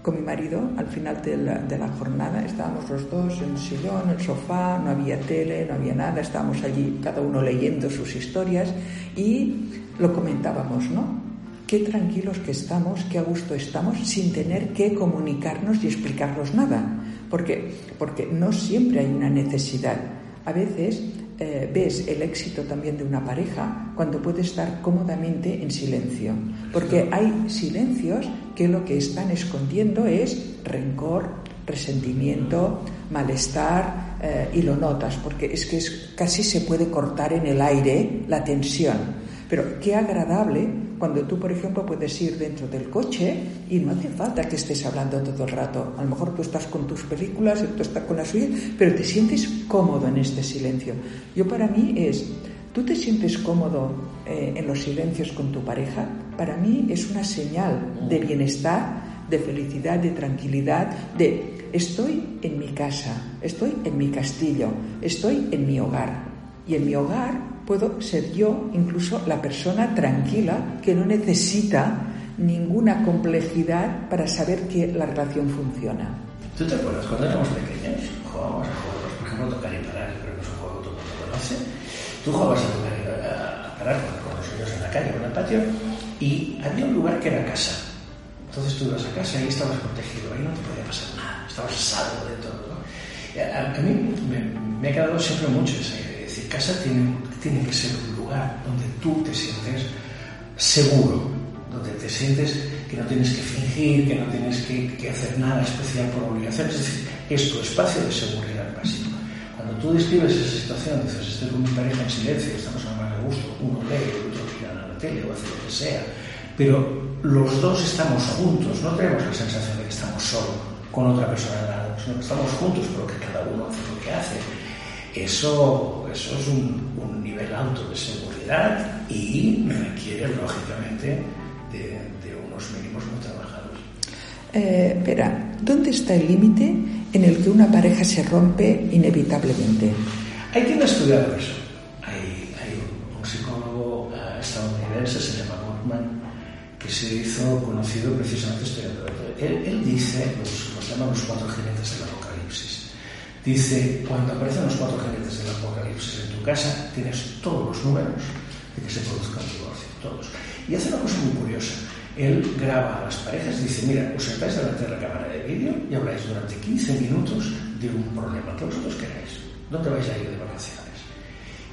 Speaker 1: con mi marido, al final de la, de la, jornada, estábamos los dos en el sillón, en el sofá, no había tele, no había nada, estábamos allí cada uno leyendo sus historias y lo comentábamos, ¿no? Qué tranquilos que estamos, qué a gusto estamos sin tener que comunicarnos y explicarnos nada, porque, porque no siempre hay una necesidad. A veces eh, ves el éxito también de una pareja cuando puede estar cómodamente en silencio, porque hay silencios que lo que están escondiendo es rencor, resentimiento, malestar eh, y lo notas, porque es que es, casi se puede cortar en el aire la tensión. Pero qué agradable cuando tú, por ejemplo, puedes ir dentro del coche y no hace falta que estés hablando todo el rato. A lo mejor tú estás con tus películas, tú estás con las suyas, pero te sientes cómodo en este silencio. Yo para mí es, ¿tú te sientes cómodo eh, en los silencios con tu pareja? Para mí es una señal de bienestar, de felicidad, de tranquilidad, de estoy en mi casa, estoy en mi castillo, estoy en mi hogar. Y en mi hogar puedo ser yo incluso la persona tranquila que no necesita ninguna complejidad para saber que la relación funciona.
Speaker 2: ¿Tú te acuerdas cuando éramos pequeños? Jugábamos a juegos, por ejemplo, tocar y parar, creo que es un juego que todo el mundo conoce. Tú jugabas a tocar a parar con los niños en la calle o en el patio y había un lugar que era casa. Entonces tú ibas a casa y estabas protegido, ahí no te podía pasar nada, estabas salvo de todo. ¿no? A, mí me, me, ha quedado siempre mucho esa idea. Es decir, casa tiene tiene que ser un lugar donde tú te sientes seguro, donde te sientes que no tienes que fingir, que no tienes que, que hacer nada especial por obligación, es decir, es tu espacio de seguridad básico. Cuando tú describes esa situación, dices, estoy con mi pareja en silencio, estamos a más de gusto, uno lee, el otro mira a la tele o hace lo que sea, pero los dos estamos juntos, no tenemos la sensación de que estamos solo con otra persona al lado, sino que estamos juntos, pero que cada uno hace lo que hace eso, eso es un, un, nivel alto de seguridad y requiere, lógicamente, de, de unos mínimos muy trabajados.
Speaker 1: Eh, espera, ¿dónde está el límite en el que una pareja se rompe inevitablemente?
Speaker 2: Hay quien ha estudiado eso. Hay, hay un, psicólogo uh, estadounidense, se llama Goldman, que se hizo conocido precisamente estudiando él, él dice, los, los llama los cuatro jinetes de la Dice, cuando aparecen los cuatro jinetes del apocalipsis en tu casa, tienes todos los números de que se produzca un divorcio, todos. Y hace una cosa muy curiosa. Él graba a las parejas dice, mira, os sentáis delante de la cámara de vídeo y habláis durante 15 minutos de un problema que vosotros queráis. ¿Dónde vais a ir de vacaciones?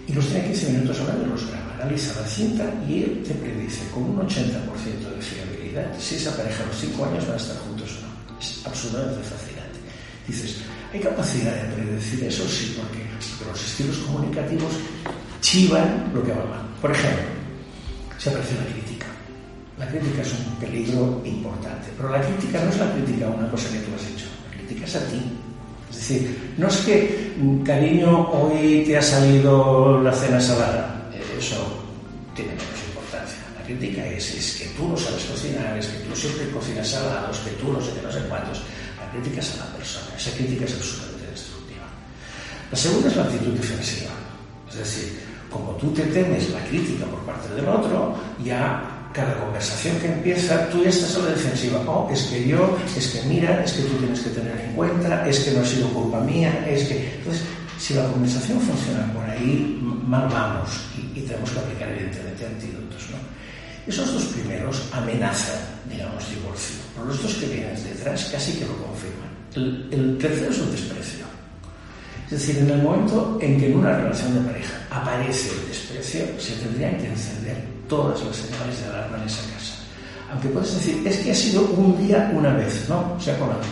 Speaker 2: Y los tiene 15 minutos hablando, los graba, analiza la cinta y él te predice con un 80% de fiabilidad si esa pareja a los 5 años van a estar juntos o no. Es absolutamente fascinante. Dices, ¿Hay capacidad de predecir eso? Sí, porque los estilos comunicativos chivan lo que va mal. Por ejemplo, se aparece la crítica. La crítica es un peligro importante, pero la crítica no es la crítica a una cosa que tú has hecho, la crítica es a ti. Es decir, no es que, mm, cariño, hoy te ha salido la cena salada, eso tiene menos importancia. La crítica es, que tú no sabes cocinar, es que tú siempre cocinas salados, que tú no sé qué, no sé cuántos crítica es a la persona. Esa crítica es absolutamente destructiva. La segunda es la actitud defensiva. Es decir, como tú te temes la crítica por parte del otro, ya cada conversación que empieza, tú ya estás a la defensiva. Oh, es que yo, es que mira, es que tú tienes que tener en cuenta, es que no ha sido culpa mía, es que. Entonces, si la conversación funciona por ahí, mal vamos y, tenemos que aplicar, evidentemente, antídotos. ¿no? Esos dos primeros amenazan, digamos, divorcio. Pero los dos que vienen detrás casi que lo confirman. El, tercero es el desprecio. Es decir, en el momento en que en una relación de pareja aparece el desprecio, se tendrían que encender todas las señales de alarma en esa casa. Aunque puedes decir, es que ha sido un día una vez, no, se ha colado.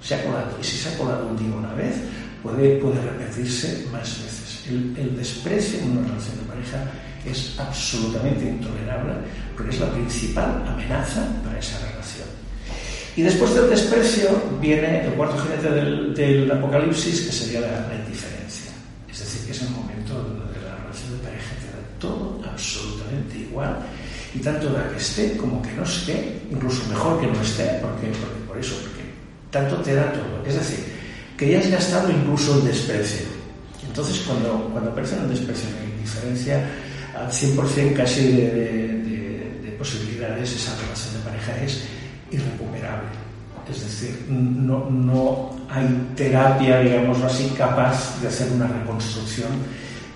Speaker 2: Se ha colado. Y si se ha colado un día una vez, puede, repetirse más veces. El desprecio en una relación de pareja es absolutamente intolerable porque es la principal amenaza para esa relación. Y después del desprecio viene el cuarto jinete del, del apocalipsis, que sería la, la, indiferencia. Es decir, que es el momento donde la relación de pareja queda todo absolutamente igual, y tanto da que esté como que no esté, incluso mejor que no esté, porque, porque por eso, porque tanto te da todo. Es decir, que ya has gastado incluso el desprecio. Entonces, cuando, cuando aparece el desprecio la indiferencia, al 100% casi de, de, de, posibilidades, esa relación de pareja es irrecuperable. Es decir, no, no hay terapia, digamos así, capaz de hacer una reconstrucción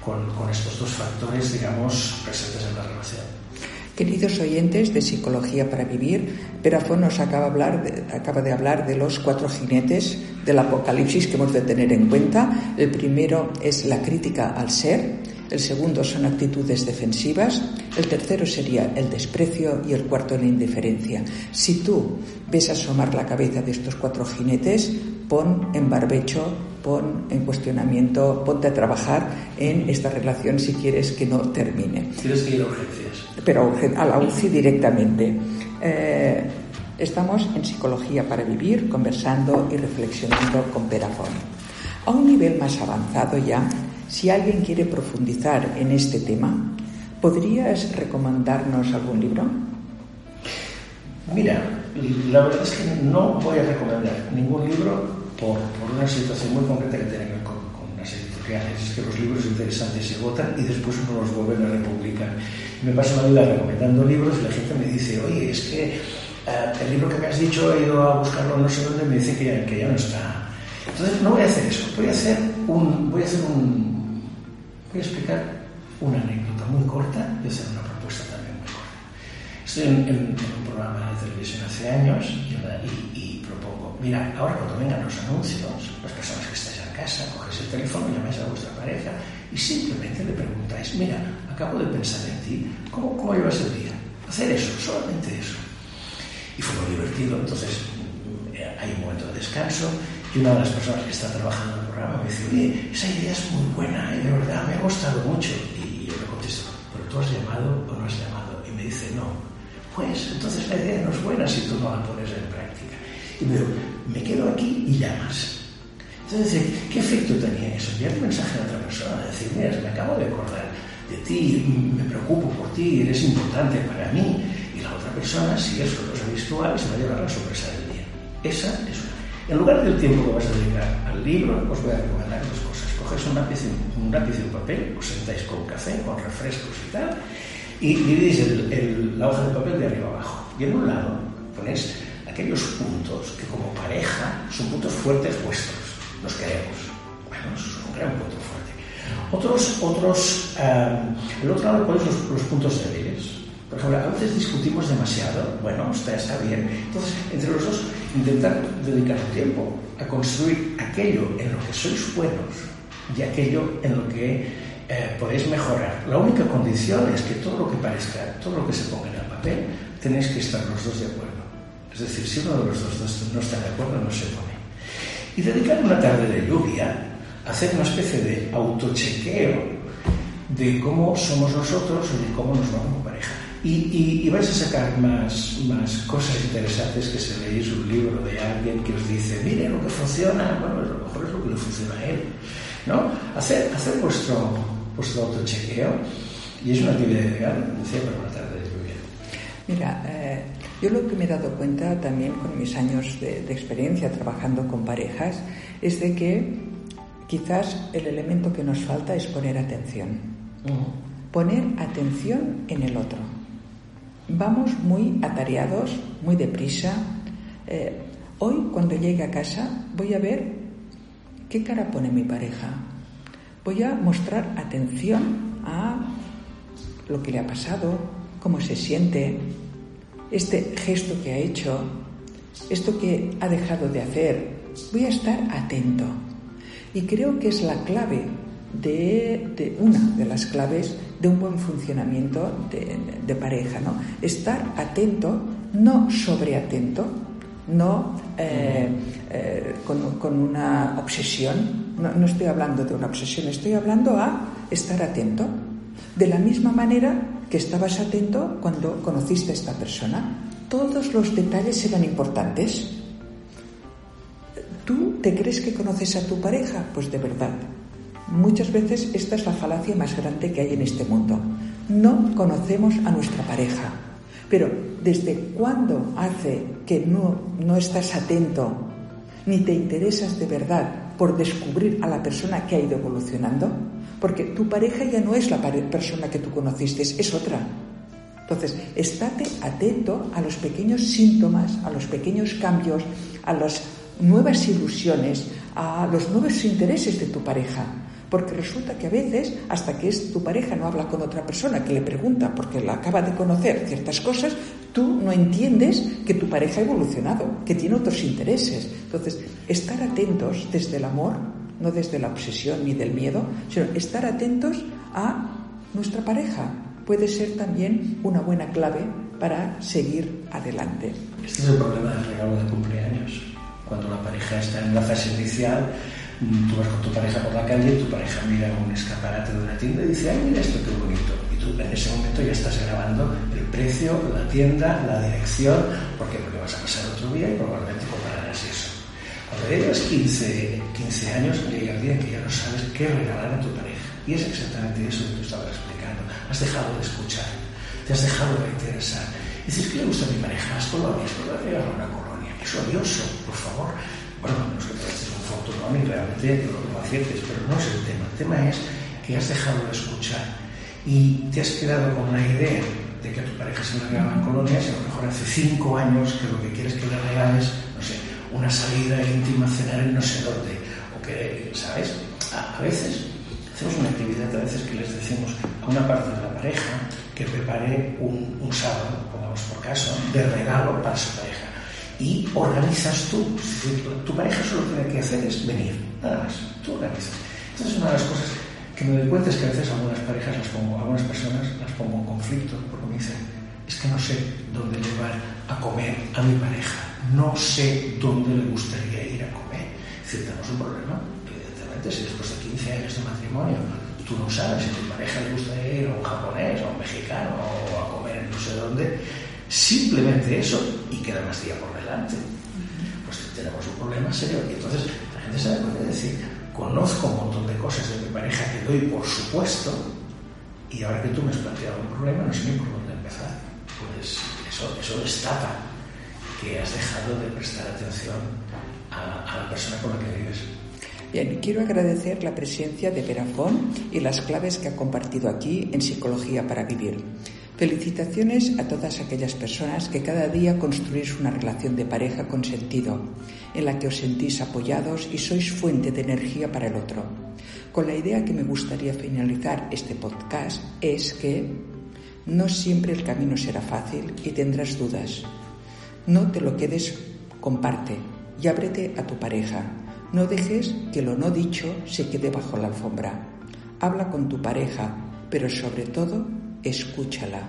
Speaker 2: con, con estos dos factores, digamos, presentes en la relación.
Speaker 1: Queridos oyentes de Psicología para Vivir, Perafón nos acaba, hablar de, acaba de hablar de los cuatro jinetes del apocalipsis que hemos de tener en cuenta. El primero es la crítica al ser, el segundo son actitudes defensivas, el tercero sería el desprecio y el cuarto la indiferencia. Si tú ves asomar la cabeza de estos cuatro jinetes, pon en barbecho, pon en cuestionamiento, ponte a trabajar en esta relación si quieres que no termine.
Speaker 2: Tienes que ir a urgencias.
Speaker 1: Pero a la UCI directamente. Eh, estamos en Psicología para Vivir, conversando y reflexionando con Perafón. A un nivel más avanzado ya, si alguien quiere profundizar en este tema, ¿podrías recomendarnos algún libro?
Speaker 2: Mira, la verdad es que no voy a recomendar ningún libro por, por una situación muy concreta que tiene que ver con, con unas editoriales. Es que los libros interesantes se votan y después no los vuelven a republicar. Me paso la vida recomendando libros y la gente me dice, oye, es que uh, el libro que me has dicho he ido a buscarlo no sé dónde y me dice que ya, que ya no está. Entonces no voy a hacer eso, voy a hacer un, voy a hacer un, voy a explicar una anécdota muy corta y hacer una propuesta también muy corta. Estoy en, en, en un programa de televisión hace años y, y, y, propongo, mira, ahora cuando vengan los anuncios, las personas que estáis en casa, coges el teléfono, llamáis a vuestra pareja y simplemente le preguntáis, mira, acabo de pensar en ti, ¿cómo, cómo llevas el día? Hacer eso, solamente eso. Y fue muy divertido, entonces hay un momento de descanso y una de las personas que está trabajando en el programa me dice, oye, esa idea es muy buena y de verdad me ha gustado mucho. Y yo le contesto, ¿pero tú has llamado o no has llamado? Y me dice, no. Pues entonces la idea no es buena si tú no la pones en práctica. Y me digo, me quedo aquí y llamas. Entonces, ¿qué efecto tenía eso? Enviar un mensaje a otra persona, decir, mira, me acabo de acordar de ti, me preocupo por ti, eres importante para mí. Y la otra persona, si es una cosa virtual, se va a llevar la sorpresa del día. Esa es. En lugar del tiempo que vas a dedicar al libro, os voy a recomendar dos cosas. Coges un lápiz, un lápiz y un papel, os sentáis con café, con refrescos y tal, y dividís la hoja de papel de arriba abajo. Y en un lado ponéis aquellos puntos que como pareja son puntos fuertes vuestros. Los queremos. Bueno, eso es un gran punto fuerte. Otros, otros, el otro lado ponéis los puntos débiles. Por ejemplo, a veces discutimos demasiado, bueno, está, está bien. Entonces, entre los dos, intentar dedicar tiempo a construir aquello en lo que sois buenos y aquello en lo que eh, podéis mejorar. La única condición es que todo lo que parezca, todo lo que se ponga en el papel, tenéis que estar los dos de acuerdo. Es decir, si uno de los dos no está de acuerdo, no se pone. Y dedicar una tarde de lluvia a hacer una especie de autochequeo de cómo somos nosotros y de cómo nos vamos como pareja. Y, y, y, vais a sacar más, más cosas interesantes que si leéis un libro de alguien que os dice, mire lo que funciona, bueno, a lo mejor es lo que le funciona a él. ¿no? Hacer, hacer vuestro, vuestro autochequeo y es una actividad ideal, decía, para una tarde de lluvia.
Speaker 1: Mira, eh, yo lo que me he dado cuenta también con mis años de, de experiencia trabajando con parejas es de que quizás el elemento que nos falta es poner atención. Uh -huh. Poner atención en el otro. Vamos muy atareados, muy deprisa. Eh, hoy, cuando llegue a casa, voy a ver qué cara pone mi pareja. Voy a mostrar atención a lo que le ha pasado, cómo se siente, este gesto que ha hecho, esto que ha dejado de hacer. Voy a estar atento. Y creo que es la clave de, una de las claves de un buen funcionamiento de, pareja, ¿no? Estar atento, no sobreatento, no eh, eh, con, una obsesión. No, no estoy hablando de una obsesión, estoy hablando a estar atento. De la misma manera que estabas atento cuando conociste a esta persona. Todos los detalles eran importantes. ¿Tú te crees que conoces a tu pareja? Pues de verdad. Muchas veces esta es la falacia más grande que hay en este mundo. No conocemos a nuestra pareja. Pero ¿desde cuándo hace que no, no estás atento ni te interesas de verdad por descubrir a la persona que ha ido evolucionando? Porque tu pareja ya no es la persona que tú conociste, es otra. Entonces, estate atento a los pequeños síntomas, a los pequeños cambios, a las nuevas ilusiones, a los nuevos intereses de tu pareja. Porque resulta que a veces, hasta que es tu pareja no habla con otra persona que le pregunta porque la acaba de conocer ciertas cosas, tú no entiendes que tu pareja ha evolucionado, que tiene otros intereses. Entonces, estar atentos desde el amor no desde la obsesión ni del miedo, sino estar atentos a nuestra pareja. Puede ser también una buena clave para seguir adelante.
Speaker 2: Este es el problema del regalo de cumpleaños. Cuando la pareja está en la fase inicial, tú vas con tu pareja por la calle y tu pareja mira un escaparate de una tienda y dice, ay, mira esto qué bonito. Y tú en ese momento ya estás grabando el precio, la tienda, la dirección, porque porque vas a pasar otro día y probablemente compararás eso. Cuando llegas 15, 15 años, llega el día que ya no sabes qué regalar a tu pareja. Y es exactamente eso que tú estabas explicando. Has dejado de escuchar, te has dejado de interesar. Y dices, ¿qué le gusta a mi pareja? Las colonias, a regalar una colonia. Es odioso, por favor. Bueno, no es que te un fortuna realmente lo, aciertes, pero no es el tema. El tema es que has dejado de escuchar y te has quedado con una idea de que a tu pareja se le regalan colonias y a lo mejor hace cinco años que lo que quieres que le regales, no sé, una salida íntima, cenar en no sé dónde, o que, ¿sabes? A, veces hacemos una actividad, a veces que les decimos a una parte de la pareja que prepare un sábado, pongamos por caso, de regalo para su pareja. Y organizas tú, tu pareja solo tiene que hacer es venir, nada más, tú organizas. Entonces una de las cosas que me doy cuenta es que a veces algunas parejas las pongo, algunas personas las pongo en conflicto, porque me dicen, es que no sé dónde llevar a comer a mi pareja. No sé dónde le gustaría ir a comer. Es decir, tenemos un problema, evidentemente, si después de 15 años de matrimonio tú no sabes si a tu pareja le gustaría ir a un japonés, a un mexicano o a comer no sé dónde, simplemente eso y queda más día por delante. Pues tenemos un problema serio. Y entonces la gente se puede decir, conozco un montón de cosas de mi pareja que doy por supuesto y ahora que tú me has planteado un problema no sé ni por dónde empezar. Pues eso, eso destapa que has dejado de prestar atención a, la persona con la que vives.
Speaker 1: Bien, quiero agradecer la presencia de Verafón y las claves que ha compartido aquí en Psicología para Vivir. Felicitaciones a todas aquellas personas que cada día construís una relación de pareja con sentido, en la que os sentís apoyados y sois fuente de energía para el otro. Con la idea que me gustaría finalizar este podcast es que no siempre el camino será fácil y tendrás dudas, no te lo quedes, comparte y ábrete a tu pareja. No dejes que lo no dicho se quede bajo la alfombra. Habla con tu pareja, pero sobre todo escúchala.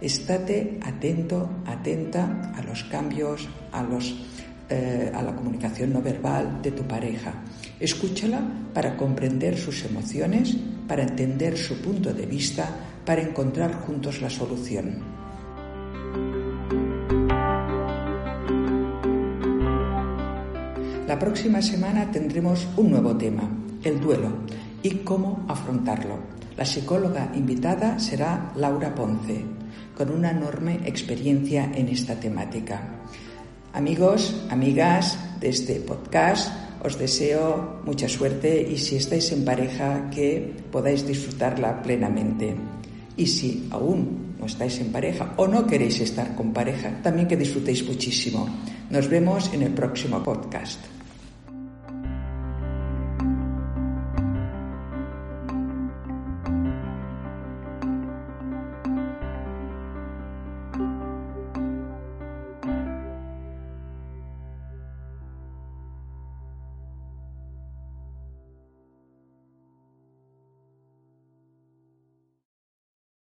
Speaker 1: Estate atento, atenta a los cambios, a, los, eh, a la comunicación no verbal de tu pareja. Escúchala para comprender sus emociones, para entender su punto de vista, para encontrar juntos la solución. La próxima semana tendremos un nuevo tema, el duelo y cómo afrontarlo. La psicóloga invitada será Laura Ponce, con una enorme experiencia en esta temática. Amigos, amigas de este podcast, os deseo mucha suerte y si estáis en pareja que podáis disfrutarla plenamente. Y si aún no estáis en pareja o no queréis estar con pareja, también que disfrutéis muchísimo. Nos vemos en el próximo podcast.